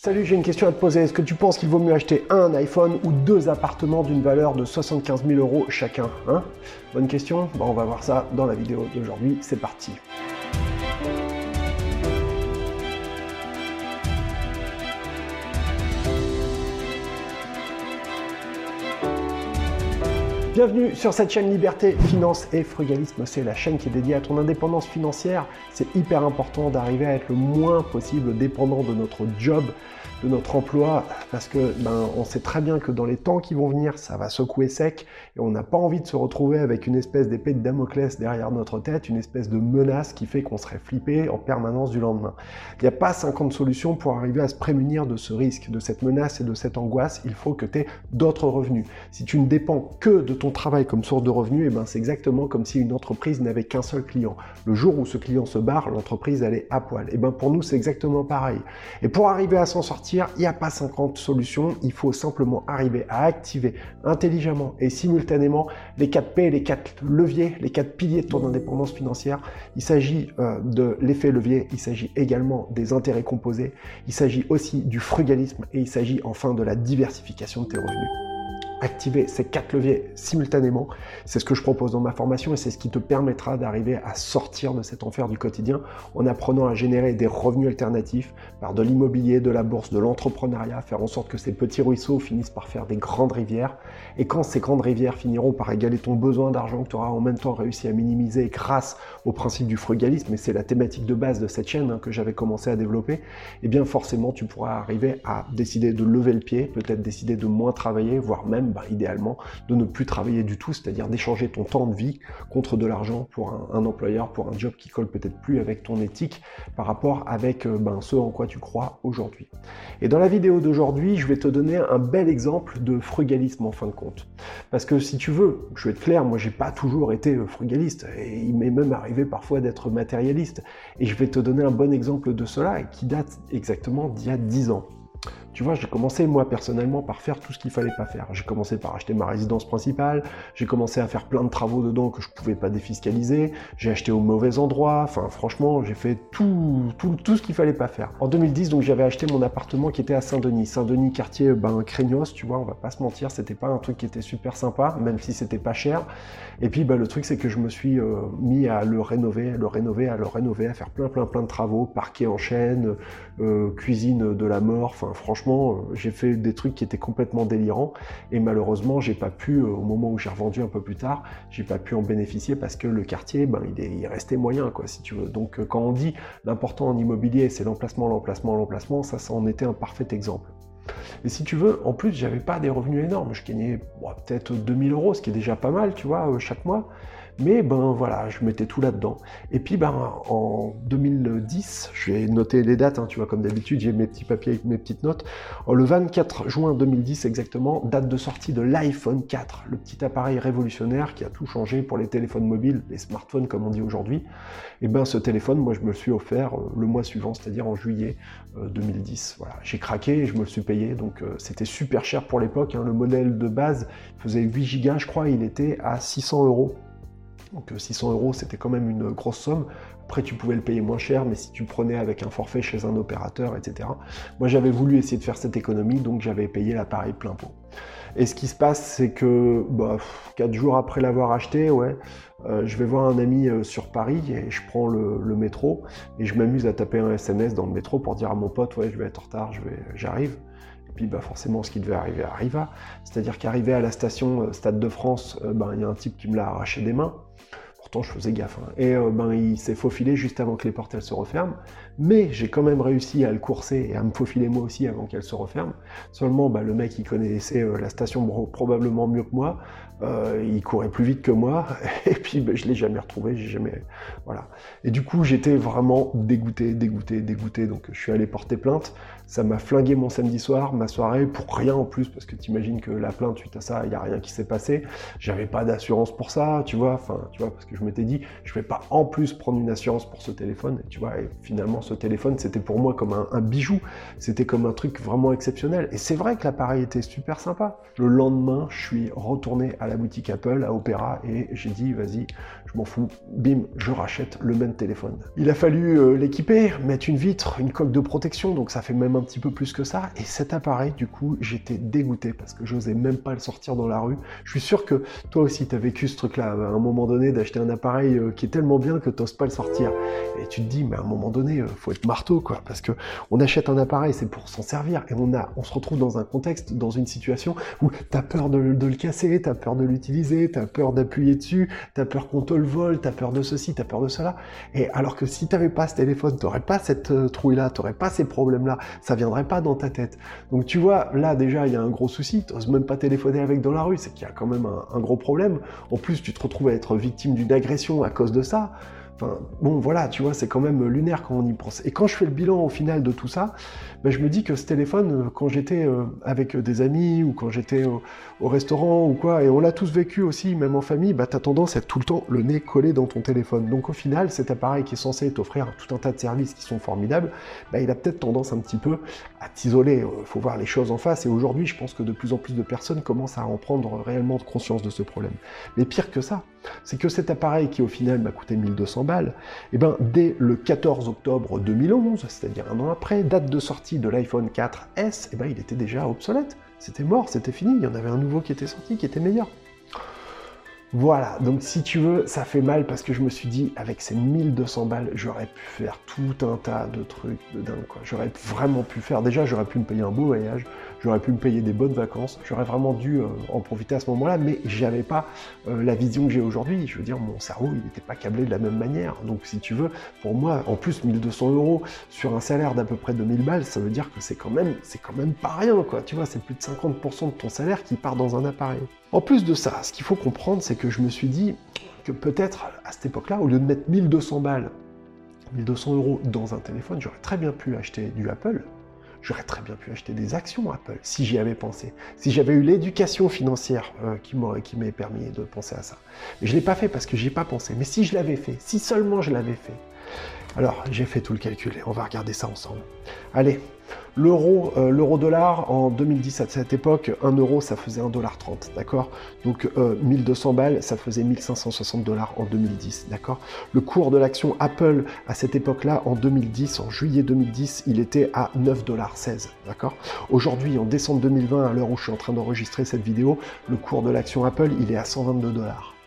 Salut, j'ai une question à te poser. Est-ce que tu penses qu'il vaut mieux acheter un iPhone ou deux appartements d'une valeur de 75 000 euros chacun hein? Bonne question bon, On va voir ça dans la vidéo d'aujourd'hui. C'est parti. Bienvenue sur cette chaîne Liberté, Finance et Frugalisme. C'est la chaîne qui est dédiée à ton indépendance financière. C'est hyper important d'arriver à être le moins possible dépendant de notre job de notre emploi parce que ben, on sait très bien que dans les temps qui vont venir, ça va secouer sec et on n'a pas envie de se retrouver avec une espèce d'épée de Damoclès derrière notre tête, une espèce de menace qui fait qu'on serait flippé en permanence du lendemain. Il n'y a pas 50 solutions pour arriver à se prémunir de ce risque, de cette menace et de cette angoisse. Il faut que tu aies d'autres revenus. Si tu ne dépends que de ton travail comme source de revenus, et eh ben c'est exactement comme si une entreprise n'avait qu'un seul client. Le jour où ce client se barre, l'entreprise elle est à poil. Et eh ben pour nous c'est exactement pareil. Et pour arriver à s'en sortir il n'y a pas 50 solutions, il faut simplement arriver à activer intelligemment et simultanément les 4 P, les 4 leviers, les 4 piliers de ton indépendance financière. Il s'agit euh, de l'effet levier, il s'agit également des intérêts composés, il s'agit aussi du frugalisme et il s'agit enfin de la diversification de tes revenus activer ces quatre leviers simultanément. C'est ce que je propose dans ma formation et c'est ce qui te permettra d'arriver à sortir de cet enfer du quotidien en apprenant à générer des revenus alternatifs par de l'immobilier, de la bourse, de l'entrepreneuriat, faire en sorte que ces petits ruisseaux finissent par faire des grandes rivières. Et quand ces grandes rivières finiront par égaler ton besoin d'argent que tu auras en même temps réussi à minimiser grâce au principe du frugalisme, et c'est la thématique de base de cette chaîne hein, que j'avais commencé à développer, eh bien forcément tu pourras arriver à décider de lever le pied, peut-être décider de moins travailler, voire même bah, idéalement, de ne plus travailler du tout, c'est-à-dire d'échanger ton temps de vie contre de l'argent pour un, employeur, pour un job qui colle peut-être plus avec ton éthique par rapport avec euh, ben, ce en quoi tu crois aujourd'hui. Et dans la vidéo d'aujourd'hui, je vais te donner un bel exemple de frugalisme en fin de compte. Parce que si tu veux, je vais être clair, moi j'ai pas toujours été euh, frugaliste, et il m'est même arrivé parfois d'être matérialiste. Et je vais te donner un bon exemple de cela, qui date exactement d'il y a 10 ans. Tu vois, j'ai commencé moi personnellement par faire tout ce qu'il fallait pas faire. J'ai commencé par acheter ma résidence principale, j'ai commencé à faire plein de travaux dedans que je pouvais pas défiscaliser, j'ai acheté au mauvais endroit, enfin franchement, j'ai fait tout, tout, tout ce qu'il fallait pas faire. En 2010, donc j'avais acheté mon appartement qui était à Saint-Denis. Saint-Denis, quartier ben craignos, tu vois, on va pas se mentir, c'était pas un truc qui était super sympa, même si c'était pas cher. Et puis ben, le truc c'est que je me suis euh, mis à le rénover, à le rénover, à le rénover, à faire plein plein plein de travaux, parquet en chaîne, euh, cuisine de la mort, enfin franchement euh, j'ai fait des trucs qui étaient complètement délirants et malheureusement, j'ai pas pu, euh, au moment où j'ai revendu un peu plus tard, j'ai pas pu en bénéficier parce que le quartier, ben, il, est, il restait moyen, quoi, si tu veux. Donc, euh, quand on dit l'important en immobilier, c'est l'emplacement, l'emplacement, l'emplacement, ça, ça en était un parfait exemple. Et si tu veux, en plus, j'avais pas des revenus énormes. Je gagnais peut-être 2000 euros, ce qui est déjà pas mal, tu vois, chaque mois. Mais ben voilà, je mettais tout là-dedans. Et puis ben en 2010, je vais noter les dates, hein, tu vois, comme d'habitude, j'ai mes petits papiers avec mes petites notes. Le 24 juin 2010 exactement, date de sortie de l'iPhone 4, le petit appareil révolutionnaire qui a tout changé pour les téléphones mobiles, les smartphones comme on dit aujourd'hui. Et ben ce téléphone, moi je me le suis offert euh, le mois suivant, c'est-à-dire en juillet 2010. Euh, voilà, j'ai craqué et je me le suis payé, donc euh, c'était super cher pour l'époque. Hein. Le modèle de base faisait 8 Go, je crois, il était à 600 euros. Donc 600 euh, euros, c'était quand même une grosse somme. Après, tu pouvais le payer moins cher, mais si tu prenais avec un forfait chez un opérateur, etc. Moi, j'avais voulu essayer de faire cette économie, donc j'avais payé l'appareil plein pot. Et ce qui se passe, c'est que bah, quatre jours après l'avoir acheté, ouais, euh, je vais voir un ami euh, sur Paris et je prends le, métro et je m'amuse à taper un SMS dans le métro pour dire à mon pote, ouais, je vais être en retard, j'arrive. Puis bah, forcément, ce qui devait arriver arriva. C'est-à-dire qu'arrivé à la station Stade de France, ben, il y a un type qui me l'a arraché des mains. Pourtant, je faisais gaffe. Hein. Et euh, ben, il s'est faufilé juste avant que les portes se referment. Mais j'ai quand même réussi à le courser et à me faufiler moi aussi avant qu'elle se referme. Seulement, ben, le mec, il connaissait euh, la station probablement mieux que moi. Euh, il courait plus vite que moi. Et puis, ben, je l'ai jamais retrouvé. J'ai jamais. Voilà. Et du coup, j'étais vraiment dégoûté, dégoûté, dégoûté. Donc, je suis allé porter plainte. Ça m'a flingué mon samedi soir, ma soirée, pour rien en plus, parce que t'imagines que la plainte suite à ça, il n'y a rien qui s'est passé. J'avais pas d'assurance pour ça, tu vois. Enfin, tu vois, parce que je m'étais dit, je vais pas en plus prendre une assurance pour ce téléphone. Tu vois, et finalement, ce téléphone, c'était pour moi comme un, bijou. C'était comme un truc vraiment exceptionnel. Et c'est vrai que l'appareil était super sympa. Le lendemain, je suis retourné à la boutique Apple, à Opera, et j'ai dit, vas-y, je m'en fous, bim, je rachète le même téléphone. Il a fallu euh, l'équiper, mettre une vitre, une coque de protection, donc ça fait même un petit peu plus que ça. Et cet appareil, du coup, j'étais dégoûté parce que j'osais même pas le sortir dans la rue. Je suis sûr que toi aussi, tu as vécu ce truc-là, à un moment donné, d'acheter un appareil euh, qui est tellement bien que tu pas le sortir. Et tu te dis, mais à un moment donné, euh, faut être marteau, quoi, parce que on achète un appareil, c'est pour s'en servir. Et on, se retrouve dans un contexte, dans une situation où tu as peur de, le casser, tu as peur de l'utiliser, tu as peur d'appuyer dessus, tu as peur qu'on te le vole, tu as peur de ceci, tu as peur de cela. Et alors que si tu n'avais pas ce téléphone, tu n'aurais pas cette euh, trouille-là, tu n'aurais pas ces problèmes-là, ça viendrait pas dans ta tête. Donc tu vois, là déjà, il y a un gros souci, tu n'oses même pas téléphoner avec dans la rue, c'est qu'il y a quand même un, gros problème. En plus, tu te retrouves à être victime d'une agression à cause de ça. Enfin, bon, voilà, tu vois, c'est quand même lunaire quand on y pense. Et quand je fais le bilan au final de tout ça, ben, je me dis que ce téléphone, euh, quand j'étais euh, avec des amis ou quand j'étais au, restaurant ou quoi, et on l'a tous vécu aussi, même en famille, bah, tu as tendance à être tout le temps le nez collé dans ton téléphone. Donc au final, cet appareil qui est censé t'offrir tout un tas de services qui sont formidables, bah, il a peut-être tendance un petit peu à t'isoler. Il euh, faut voir les choses en face. Et aujourd'hui, je pense que de plus en plus de personnes commencent à en prendre réellement conscience de ce problème. Mais pire que ça, c'est que cet appareil qui au final m'a coûté 1200 balles, et eh ben, dès le 14 octobre 2011, c'est-à-dire un an après, date de sortie de l'iPhone 4S, eh ben, il était déjà obsolète. C'était mort, c'était fini. Il y en avait un nouveau qui était sorti, qui était meilleur. Voilà, donc si tu veux, ça fait mal parce que je me suis dit, avec ces 1200 balles, j'aurais pu faire tout un tas de trucs de dingue, quoi. J'aurais vraiment pu faire, déjà, j'aurais pu me payer un beau voyage, j'aurais pu me payer des bonnes vacances, j'aurais vraiment dû euh, en profiter à ce moment-là, mais j'avais pas euh, la vision que j'ai aujourd'hui. Je veux dire, mon cerveau, il n'était pas câblé de la même manière. Donc, si tu veux, pour moi, en plus, 1200 euros sur un salaire d'à peu près 2000 balles, ça veut dire que c'est quand même, c'est quand même pas rien, quoi. Tu vois, c'est plus de 50% de ton salaire qui part dans un appareil. En plus de ça, ce qu'il faut comprendre, c'est que je me suis dit que peut-être à cette époque-là, au lieu de mettre 1200 balles, 1200 euros dans un téléphone, j'aurais très bien pu acheter du Apple. J'aurais très bien pu acheter des actions Apple si j'y avais pensé. Si j'avais eu l'éducation financière euh, qui m'ait permis de penser à ça. Mais je ne l'ai pas fait parce que j'ai pas pensé. Mais si je l'avais fait, si seulement je l'avais fait. Alors, j'ai fait tout le calcul et on va regarder ça ensemble. Allez, L'euro, euh, l'euro-dollar en 2010 à cette époque, 1 euro ça faisait 1,30$, d'accord? Donc 1200 euh, balles, ça faisait 1560 dollars en 2010, d'accord? Le cours de l'action Apple à cette époque-là, en 2010, en juillet 2010, il était à 9,16$, d'accord? Aujourd'hui, en décembre 2020, à l'heure où je suis en train d'enregistrer cette vidéo, le cours de l'action Apple, il est à 122 dollars.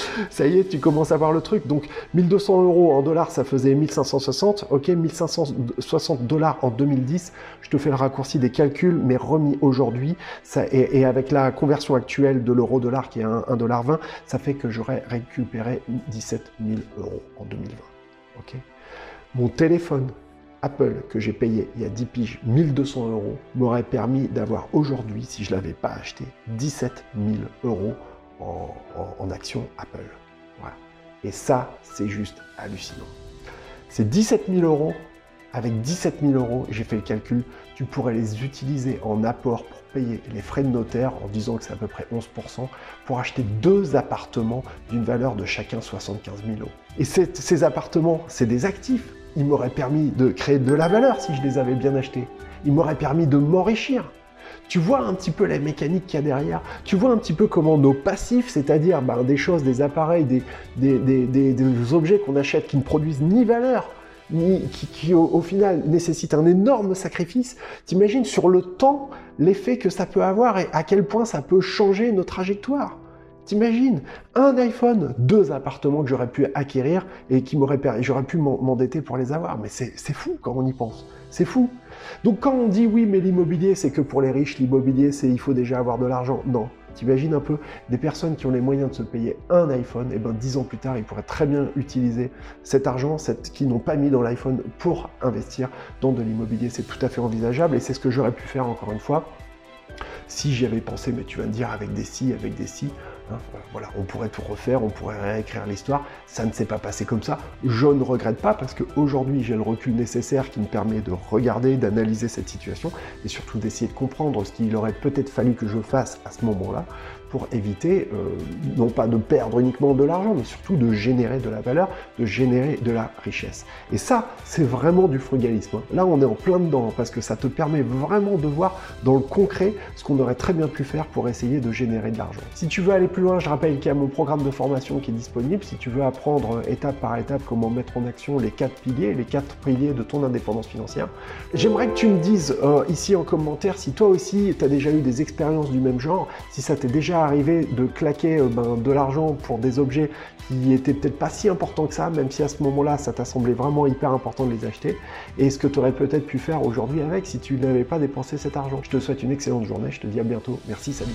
ça y est, tu commences à voir le truc. Donc 1200 euros en dollars, ça faisait 1560. Ok, 1560 dollars en 2010. Je te fais le raccourci des calculs, mais remis aujourd'hui. Et, avec la conversion actuelle de l'euro-dollar qui est 1,20$, ça fait que j'aurais récupéré 17 000 euros en 2020. Ok Mon téléphone Apple que j'ai payé il y a 10 piges 1200 euros m'aurait permis d'avoir aujourd'hui, si je ne l'avais pas acheté, 17 000 euros en, action Apple. Et ça, c'est juste hallucinant. C'est 17 000 euros. Avec 17 000 euros, j'ai fait le calcul, tu pourrais les utiliser en apport pour payer les frais de notaire, en disant que c'est à peu près 11%, pour acheter deux appartements d'une valeur de chacun 75 000 euros. Et ces appartements, c'est des actifs. Ils m'auraient permis de créer de la valeur si je les avais bien achetés. Ils m'auraient permis de m'enrichir. Tu vois un petit peu la mécanique qu'il y a derrière. Tu vois un petit peu comment nos passifs, c'est-à-dire ben, des choses, des appareils, des, objets qu'on achète qui ne produisent ni valeur, ni, qui, au, final nécessitent un énorme sacrifice, t'imagines sur le temps l'effet que ça peut avoir et à quel point ça peut changer nos trajectoires. T'imagines un iPhone, deux appartements que j'aurais pu acquérir et qui m'auraient j'aurais pu m'endetter pour les avoir. Mais c'est fou quand on y pense. C'est fou. Donc quand on dit oui, mais l'immobilier, c'est que pour les riches, l'immobilier, c'est il faut déjà avoir de l'argent. Non. T'imagines un peu des personnes qui ont les moyens de se payer un iPhone, et ben dix ans plus tard, ils pourraient très bien utiliser cet argent, cette, qu'ils n'ont pas mis dans l'iPhone, pour investir dans de l'immobilier. C'est tout à fait envisageable et c'est ce que j'aurais pu faire encore une fois si j'y avais pensé. Mais tu vas me dire avec des si, avec des si. Hein, voilà, on pourrait tout refaire, on pourrait réécrire l'histoire. Ça ne s'est pas passé comme ça. Je ne regrette pas parce qu'aujourd'hui, j'ai le recul nécessaire qui me permet de regarder, d'analyser cette situation et surtout d'essayer de comprendre ce qu'il aurait peut-être fallu que je fasse à ce moment-là pour éviter, euh, non pas de perdre uniquement de l'argent, mais surtout de générer de la valeur, de générer de la richesse. Et ça, c'est vraiment du frugalisme. Hein. Là, on est en plein dedans, parce que ça te permet vraiment de voir dans le concret ce qu'on aurait très bien pu faire pour essayer de générer de l'argent. Si tu veux aller plus je rappelle qu'il y a mon programme de formation qui est disponible si tu veux apprendre étape par étape comment mettre en action les quatre piliers, les quatre piliers de ton indépendance financière. J'aimerais que tu me dises euh, ici en commentaire si toi aussi tu as déjà eu des expériences du même genre, si ça t'est déjà arrivé de claquer euh, ben, de l'argent pour des objets qui étaient peut-être pas si importants que ça, même si à ce moment-là ça t'a semblé vraiment hyper important de les acheter, et ce que tu aurais peut-être pu faire aujourd'hui avec si tu n'avais pas dépensé cet argent. Je te souhaite une excellente journée, je te dis à bientôt, merci, salut